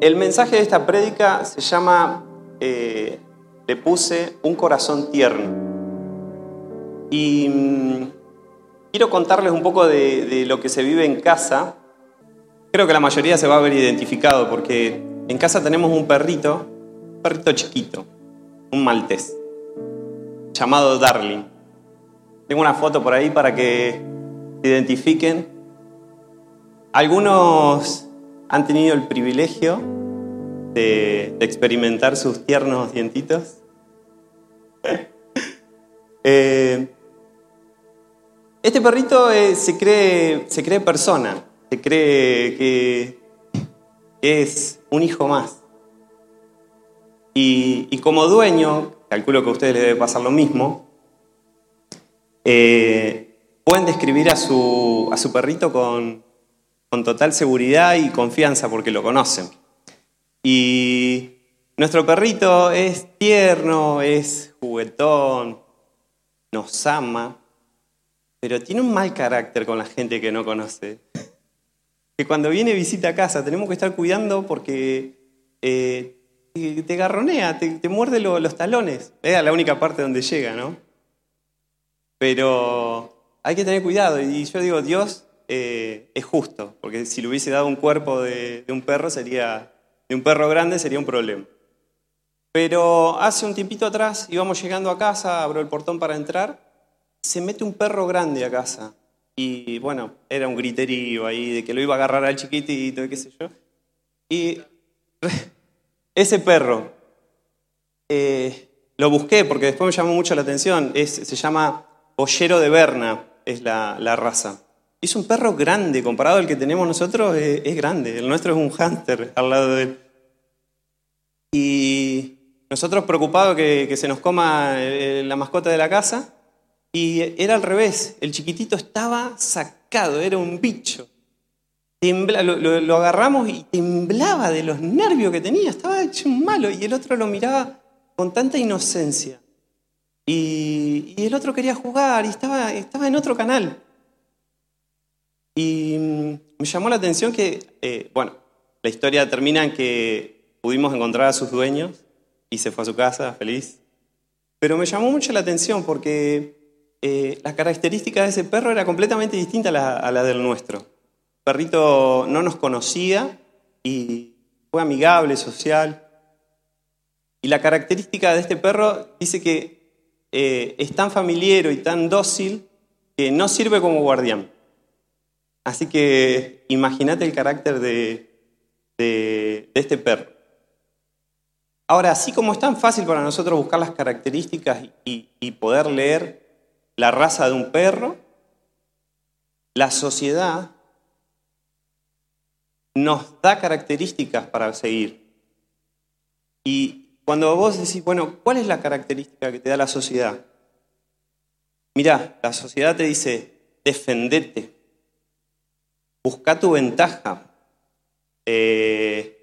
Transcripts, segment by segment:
El mensaje de esta prédica se llama, eh, le puse un corazón tierno. Y mm, quiero contarles un poco de, de lo que se vive en casa. Creo que la mayoría se va a ver identificado porque en casa tenemos un perrito, un perrito chiquito, un maltés, llamado Darling. Tengo una foto por ahí para que se identifiquen. Algunos han tenido el privilegio de, experimentar sus tiernos dientitos. Eh, este perrito eh, se, cree, se cree persona, se cree que es un hijo más. Y, y como dueño, calculo que a ustedes les debe pasar lo mismo, eh, pueden describir a su, a su perrito con, con total seguridad y confianza porque lo conocen. Y nuestro perrito es tierno, es juguetón, nos ama, pero tiene un mal carácter con la gente que no conoce. Que cuando viene visita a casa tenemos que estar cuidando porque eh, te, garronea, te, muerde lo- los talones. Es la única parte donde llega, ¿no? Pero hay que tener cuidado. Y yo digo, Dios eh, es justo, porque si le hubiese dado un cuerpo de, un perro sería, de un perro grande sería un problema. Pero hace un tiempito atrás íbamos llegando a casa, abro el portón para entrar, se mete un perro grande a casa. Y bueno, era un griterío ahí de que lo iba a agarrar al chiquitito y qué sé yo. Y ese perro, eh, lo busqué porque después me llamó mucho la atención, es, se llama Boyero de Berna, es la raza. Es un perro grande, comparado al que tenemos nosotros, eh, es grande. El nuestro es un hámster al lado de él. Y nosotros preocupados que, que se nos coma eh, la mascota de la casa, y era al revés, el chiquitito estaba sacado, era un bicho. Lo, agarramos y temblaba de los nervios que tenía, estaba hecho malo, y el otro lo miraba con tanta inocencia. Y, y el otro quería jugar y estaba, estaba en otro canal. Y mm, me llamó la atención que, eh, bueno, la historia termina en que pudimos encontrar a sus dueños y se fue a su casa feliz. Pero me llamó mucho la atención porque eh, la característica de ese perro era completamente distinta a la, del nuestro. El perrito no nos conocía y fue amigable, social. Y la característica de este perro dice que eh, es tan familiero y tan dócil que no sirve como guardián. Así que imagínate el carácter de, de- este perro. Ahora, así como es tan fácil para nosotros buscar las características y, y poder leer la raza de un perro, la sociedad nos da características para seguir. Y cuando vos decís, bueno, ¿cuál es la característica que te da la sociedad? Mirá, la sociedad te dice, defendete, busca tu ventaja, eh,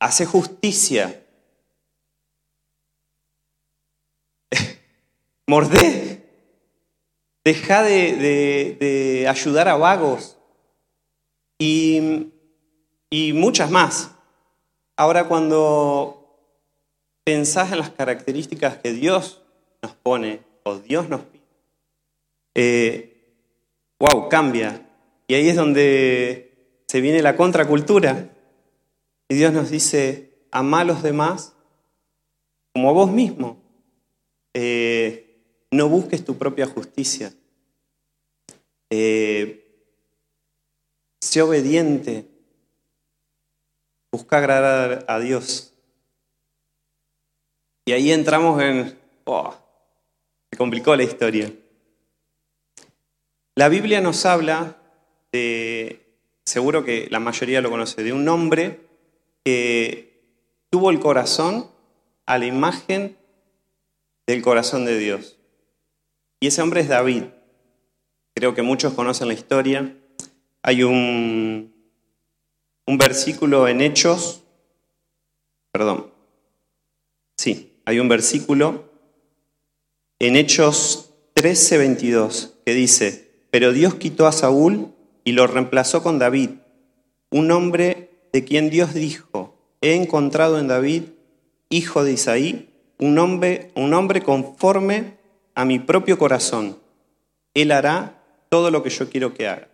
hace justicia, mordé, deja de, de- de ayudar a vagos. Y, y muchas más. Ahora cuando pensás en las características que Dios nos pone o Dios nos pide, eh, wow, cambia. Y ahí es donde se viene la contracultura. Y Dios nos dice, ama a los demás como a vos mismo. Eh, no busques tu propia justicia. Eh, sé obediente. Busca agradar a Dios. Y ahí entramos en... oh, se complicó la historia. La Biblia nos habla de, seguro que la mayoría lo conoce, de un hombre que tuvo el corazón a la imagen del corazón de Dios. Y ese hombre es David. Creo que muchos conocen la historia. Hay un, un versículo en Hechos, perdón, sí, hay un versículo en Hechos 13:22 que dice, pero Dios quitó a Saúl y lo reemplazó con David, un hombre de quien Dios dijo, he encontrado en David, hijo de Isaí, un hombre, un hombre conforme a mi propio corazón. Él hará todo lo que yo quiero que haga.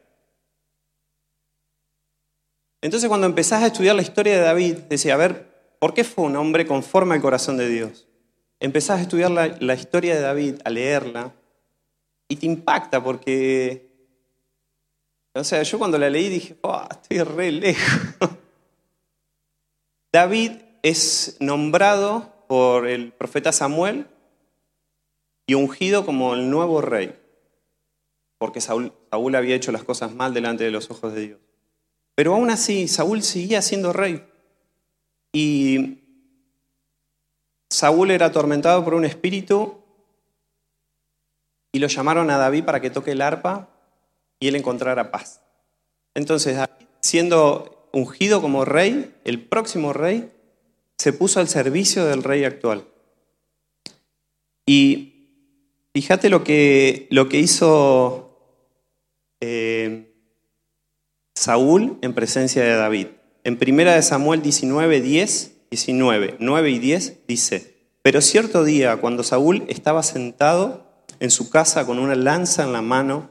Entonces cuando empezás a estudiar la historia de David, decía, a ver, ¿por qué fue un hombre conforme al corazón de Dios? Empezás a estudiar la, la historia de David, a leerla, y te impacta porque, o sea, yo cuando la leí dije, oh, estoy re lejos. David es nombrado por el profeta Samuel y ungido como el nuevo rey, porque Saúl, Saúl había hecho las cosas mal delante de los ojos de Dios. Pero aún así, Saúl seguía siendo rey. Y Saúl era atormentado por un espíritu y lo llamaron a David para que toque el arpa y él encontrara paz. Entonces, siendo ungido como rey, el próximo rey, se puso al servicio del rey actual. Y fíjate lo que, lo que hizo eh, Saúl en presencia de David. En primera de Samuel 19, 10, 19, 9 y 10 dice, pero cierto día, cuando Saúl estaba sentado en su casa con una lanza en la mano,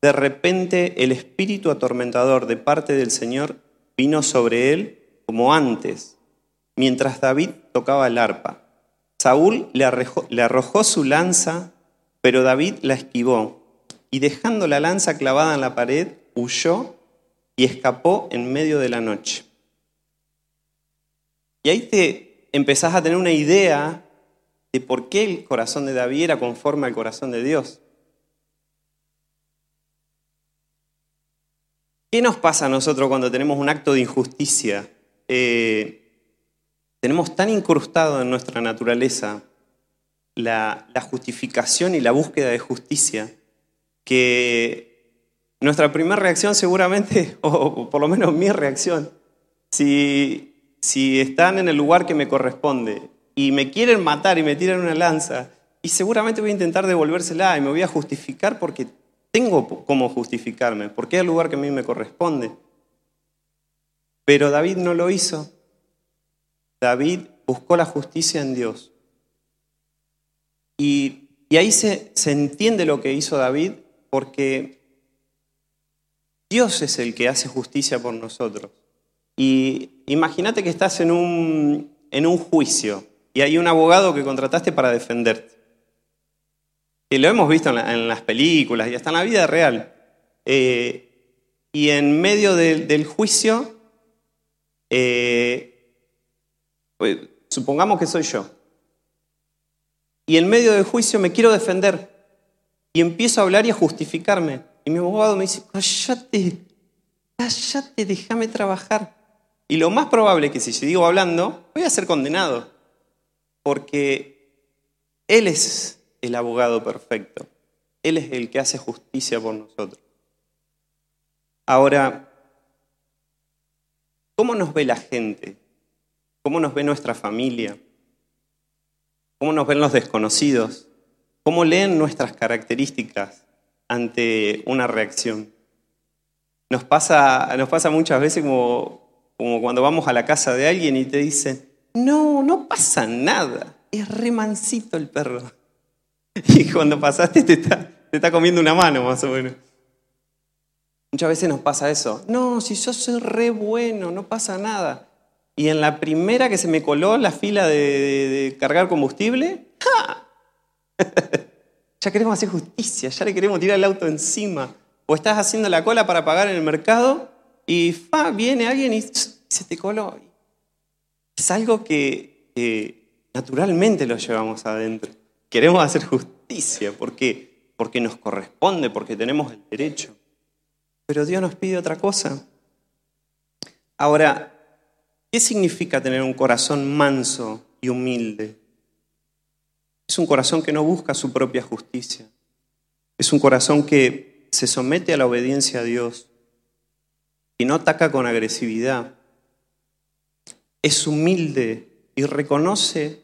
de repente el espíritu atormentador de parte del Señor vino sobre él como antes, mientras David tocaba el arpa. Saúl le arrojó, su lanza, pero David la esquivó, y dejando la lanza clavada en la pared, huyó y escapó en medio de la noche. Y ahí te empezás a tener una idea de por qué el corazón de David era conforme al corazón de Dios. ¿Qué nos pasa a nosotros cuando tenemos un acto de injusticia? Eh, tenemos tan incrustado en nuestra naturaleza la, justificación y la búsqueda de justicia que nuestra primera reacción seguramente, o por lo menos mi reacción, si, si están en el lugar que me corresponde y me quieren matar y me tiran una lanza, y seguramente voy a intentar devolvérsela y me voy a justificar porque tengo cómo justificarme, porque es el lugar que a mí me corresponde. Pero David no lo hizo. David buscó la justicia en Dios. Y, ahí se, se entiende lo que hizo David, porque Dios es el que hace justicia por nosotros. Y imagínate que estás en un, en un juicio y hay un abogado que contrataste para defenderte. Y lo hemos visto en, las películas y hasta en la vida real. Eh, y en medio del juicio, eh, pues, supongamos que soy yo. Y en medio del juicio me quiero defender. Y empiezo a hablar y a justificarme. Y mi abogado me dice, cállate, cállate, déjame trabajar. Y lo más probable es que si sigo hablando, voy a ser condenado. Porque Él es el abogado perfecto. Él es el que hace justicia por nosotros. Ahora, ¿cómo nos ve la gente? ¿Cómo nos ve nuestra familia? ¿Cómo nos ven los desconocidos? ¿Cómo leen nuestras características ante una reacción? Nos pasa, nos pasa muchas veces como, como cuando vamos a la casa de alguien y te dicen, no, no pasa nada, es remancito el perro. Y cuando pasaste te está, te está comiendo una mano, más o menos. Muchas veces nos pasa eso. No, si yo soy re bueno, no pasa nada. Y en la primera que se me coló la fila de, cargar combustible, ¡ja! ya queremos hacer justicia, ya le queremos tirar el auto encima. O estás haciendo la cola para pagar en el mercado y fa, viene alguien y se te coló. Es algo que naturalmente lo llevamos adentro. Queremos hacer justicia. ¿Por qué? Porque nos corresponde, porque tenemos el derecho. Pero Dios nos pide otra cosa. Ahora, ¿qué significa tener un corazón manso y humilde? Es un corazón que no busca su propia justicia. Es un corazón que se somete a la obediencia a Dios y no ataca con agresividad. Es humilde y reconoce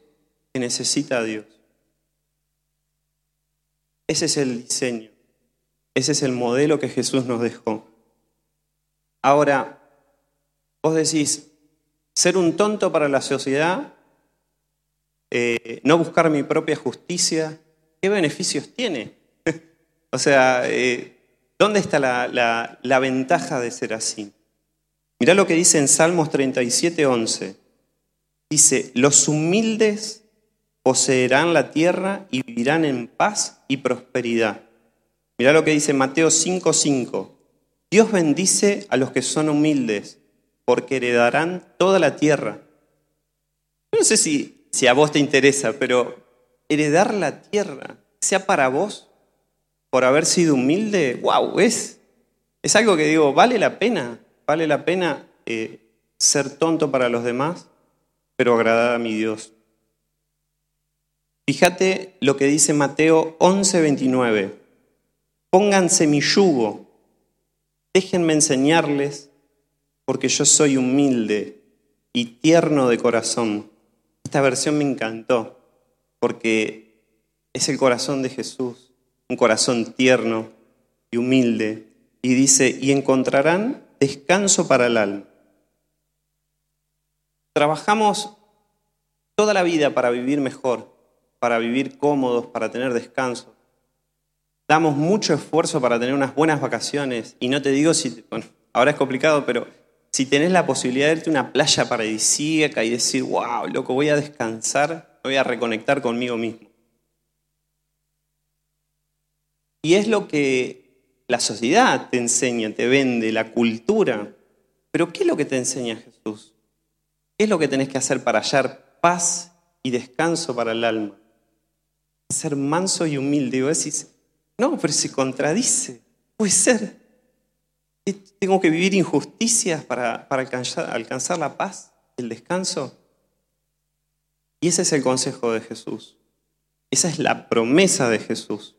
que necesita a Dios. Ese es el diseño. Ese es el modelo que Jesús nos dejó. Ahora, Vos decís, ser un tonto para la sociedad, eh, no buscar mi propia justicia, ¿qué beneficios tiene? o sea, eh, ¿dónde está la, la, ventaja de ser así? Mirá lo que dice en Salmos 37, 11. Dice, los humildes poseerán la tierra y vivirán en paz y prosperidad. Mirá lo que dice Mateo 5:5. Dios bendice a los que son humildes, porque heredarán toda la tierra. no sé si, si a vos te interesa, pero heredar la tierra, sea para vos, por haber sido humilde, wow, es, es algo que digo, vale la pena, vale la pena eh, ser tonto para los demás, pero agradar a mi Dios. Fíjate lo que dice Mateo 11:29. Pónganse mi yugo, déjenme enseñarles, porque yo soy humilde y tierno de corazón. Esta versión me encantó, porque es el corazón de Jesús, un corazón tierno y humilde. Y dice, y encontrarán descanso para el alma. Trabajamos toda la vida para vivir mejor, para vivir cómodos, para tener descanso. Damos mucho esfuerzo para tener unas buenas vacaciones y no te digo si, bueno, ahora es complicado, pero si tenés la posibilidad de irte a una playa paradisíaca y decir, wow, loco, voy a descansar, voy a reconectar conmigo mismo. Y es lo que la sociedad te enseña, te vende, la cultura. Pero ¿qué es lo que te enseña Jesús? ¿Qué es lo que tenés que hacer para hallar paz y descanso para el alma? ser manso y humilde. Y decís, no, pero se contradice. Puede ser. ¿Tengo que vivir injusticias para, para alcanzar, alcanzar la paz, el descanso? Y ese es el consejo de Jesús. Esa es la promesa de Jesús.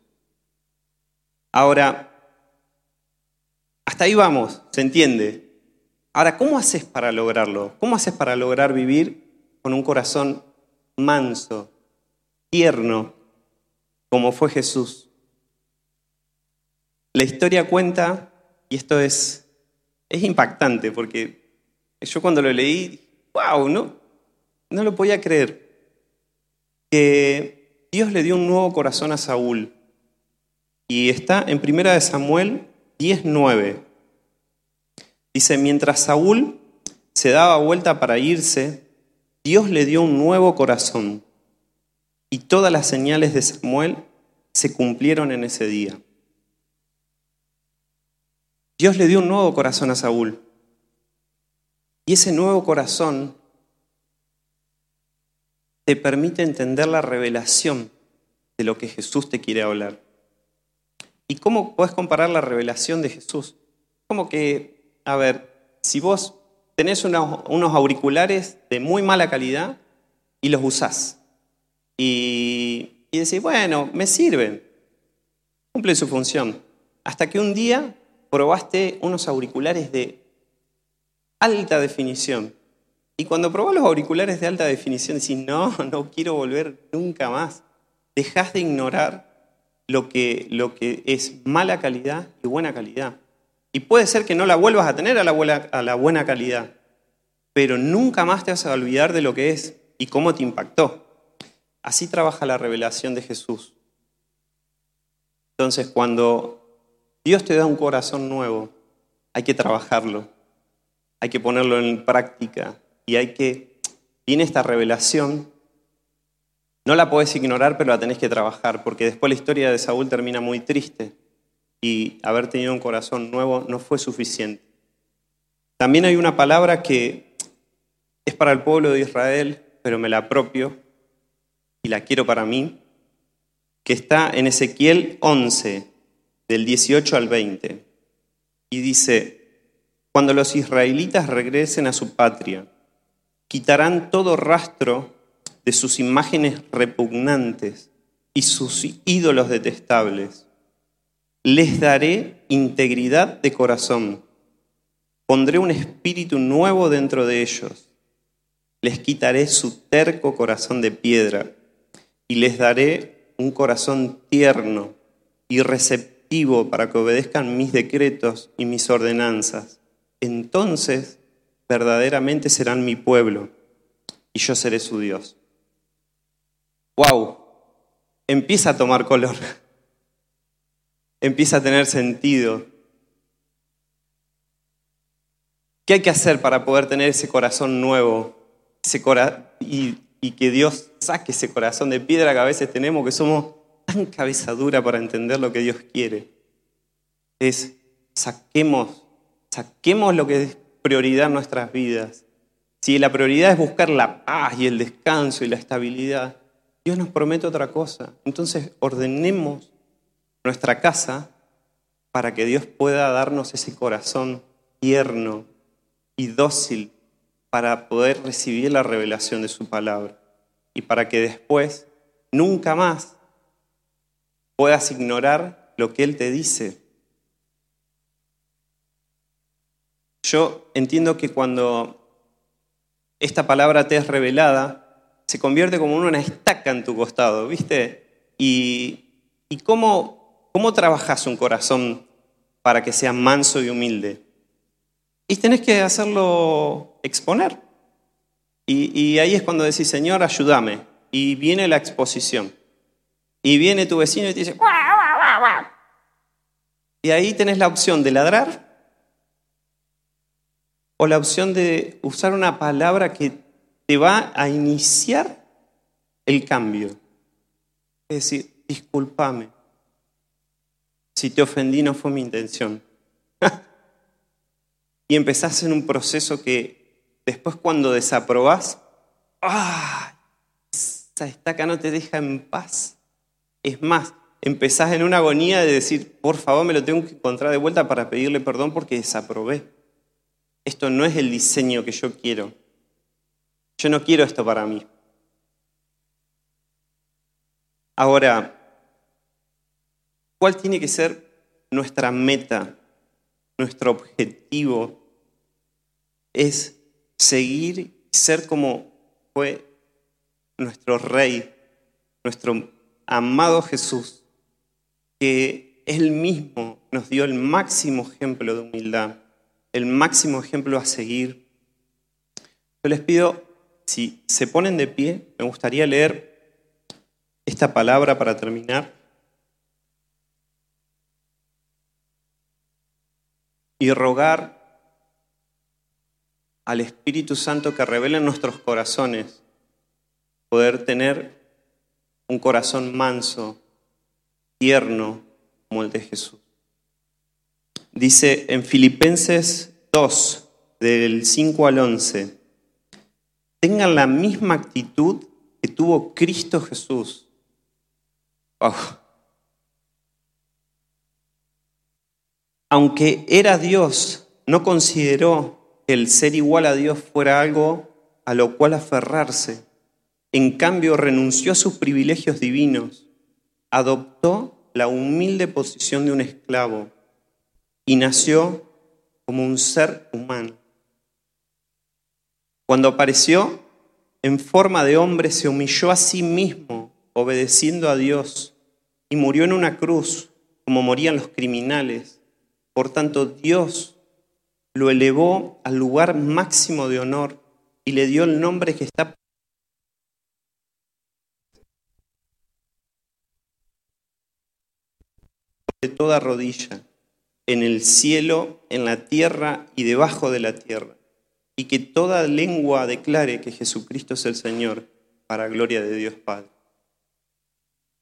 Ahora, hasta ahí vamos, se entiende. Ahora, ¿cómo haces para lograrlo? ¿Cómo haces para lograr vivir con un corazón manso, tierno, como fue Jesús. La historia cuenta, y esto es, es impactante, porque yo cuando lo leí, wow, no, no lo podía creer, que Dios le dio un nuevo corazón a Saúl. Y está en 1 Samuel 10.9. Dice, mientras Saúl se daba vuelta para irse, Dios le dio un nuevo corazón y todas las señales de Samuel se cumplieron en ese día. Dios le dio un nuevo corazón a Saúl. Y ese nuevo corazón te permite entender la revelación de lo que Jesús te quiere hablar. ¿Y cómo puedes comparar la revelación de Jesús? Como que, a ver, si vos tenés unos, auriculares de muy mala calidad y los usás, y, decís, bueno, me sirven, cumplen su función. Hasta que un día probaste unos auriculares de alta definición. Y cuando probás los auriculares de alta definición, decís, no, no quiero volver nunca más. Dejás de ignorar lo que, lo que es mala calidad y buena calidad. Y puede ser que no la vuelvas a tener a la, buena, calidad, pero nunca más te vas a olvidar de lo que es y cómo te impactó. Así trabaja la revelación de Jesús. Entonces, cuando Dios te da un corazón nuevo, hay que trabajarlo, hay que ponerlo en práctica y hay que, viene esta revelación, no la podés ignorar, pero la tenés que trabajar, porque después la historia de Saúl termina muy triste y haber tenido un corazón nuevo no fue suficiente. También hay una palabra que es para el pueblo de Israel, pero me la apropio, y la quiero para mí, que está en Ezequiel 11, del 18 al 20. Y dice, cuando los israelitas regresen a su patria, quitarán todo rastro de sus imágenes repugnantes y sus ídolos detestables. Les daré integridad de corazón. Pondré un espíritu nuevo dentro de ellos. Les quitaré su terco corazón de piedra y les daré un corazón tierno y receptivo para que obedezcan mis decretos y mis ordenanzas. Entonces verdaderamente serán mi pueblo y yo seré su Dios. ¡Wow! Empieza a tomar color. Empieza a tener sentido. ¿Qué hay que hacer para poder tener ese corazón nuevo? Ese y, y que Dios saque ese corazón de piedra que a veces tenemos, que somos tan cabeza dura para entender lo que Dios quiere. Es saquemos, saquemos lo que es prioridad en nuestras vidas. Si la prioridad es buscar la paz y el descanso y la estabilidad, Dios nos promete otra cosa. Entonces ordenemos nuestra casa para que Dios pueda darnos ese corazón tierno y dócil para poder recibir la revelación de su palabra y para que después nunca más puedas ignorar lo que Él te dice. Yo entiendo que cuando esta palabra te es revelada, se convierte como una estaca en tu costado, ¿viste? Y, cómo, cómo trabajas un corazón para que sea manso y humilde. Y tenés que hacerlo exponer. Y, ahí es cuando decís, Señor, ayúdame. Y viene la exposición. Y viene tu vecino y te dice, y ahí tenés la opción de ladrar o la opción de usar una palabra que te va a iniciar el cambio. Es decir, discúlpame. Si te ofendí no fue mi intención. y empezás en un proceso que después cuando desaprobás, ¡ah! esa estaca no te deja en paz. Es más, empezás en una agonía de decir, por favor, me lo tengo que encontrar de vuelta para pedirle perdón porque desaprobé esto no es el diseño que yo quiero. Yo no quiero esto para mí. Ahora, ¿cuál tiene que ser nuestra meta, nuestro objetivo? Es seguir y ser como fue nuestro rey, nuestro amado Jesús, que él mismo nos dio el máximo ejemplo de humildad el máximo ejemplo a seguir. Yo les pido, si se ponen de pie, me gustaría leer esta palabra para terminar. Y rogar al Espíritu Santo que revele en nuestros corazones poder tener un corazón manso, tierno, como el de Jesús. Dice en Filipenses 2, del 5 al 11, tengan la misma actitud que tuvo Cristo Jesús. Aunque era Dios, no consideró que el ser igual a Dios fuera algo a lo cual aferrarse. En cambio, renunció a sus privilegios divinos, adoptó la humilde posición de un esclavo y nació como un ser humano. Cuando apareció en forma de hombre, se humilló a sí mismo, obedeciendo a Dios, y murió en una cruz, como morían los criminales. Por tanto, Dios lo elevó al lugar máximo de honor y le dio el nombre que está de toda rodilla en el cielo, en la tierra y debajo de la tierra, y que toda lengua declare que Jesucristo es el Señor, para gloria de Dios Padre.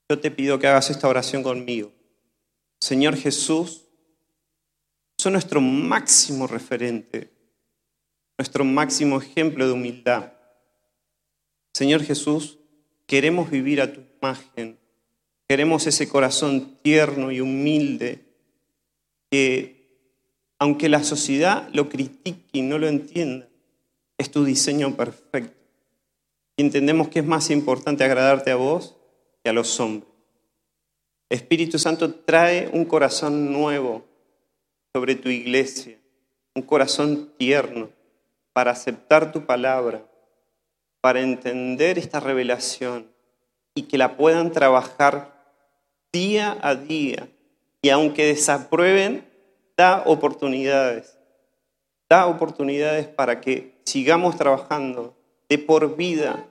Yo te pido que hagas esta oración conmigo. Señor Jesús, son nuestro máximo referente, nuestro máximo ejemplo de humildad. Señor Jesús, queremos vivir a tu imagen, queremos ese corazón tierno y humilde que aunque la sociedad lo critique y no lo entienda, es tu diseño perfecto. Y entendemos que es más importante agradarte a vos que a los hombres. Espíritu Santo trae un corazón nuevo sobre tu iglesia, un corazón tierno para aceptar tu palabra, para entender esta revelación y que la puedan trabajar día a día y aunque desaprueben, da oportunidades. da oportunidades para que sigamos trabajando de por vida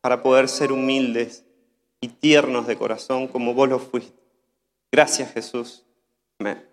para poder ser humildes y tiernos de corazón como vos lo fuiste. Gracias Jesús. Amén.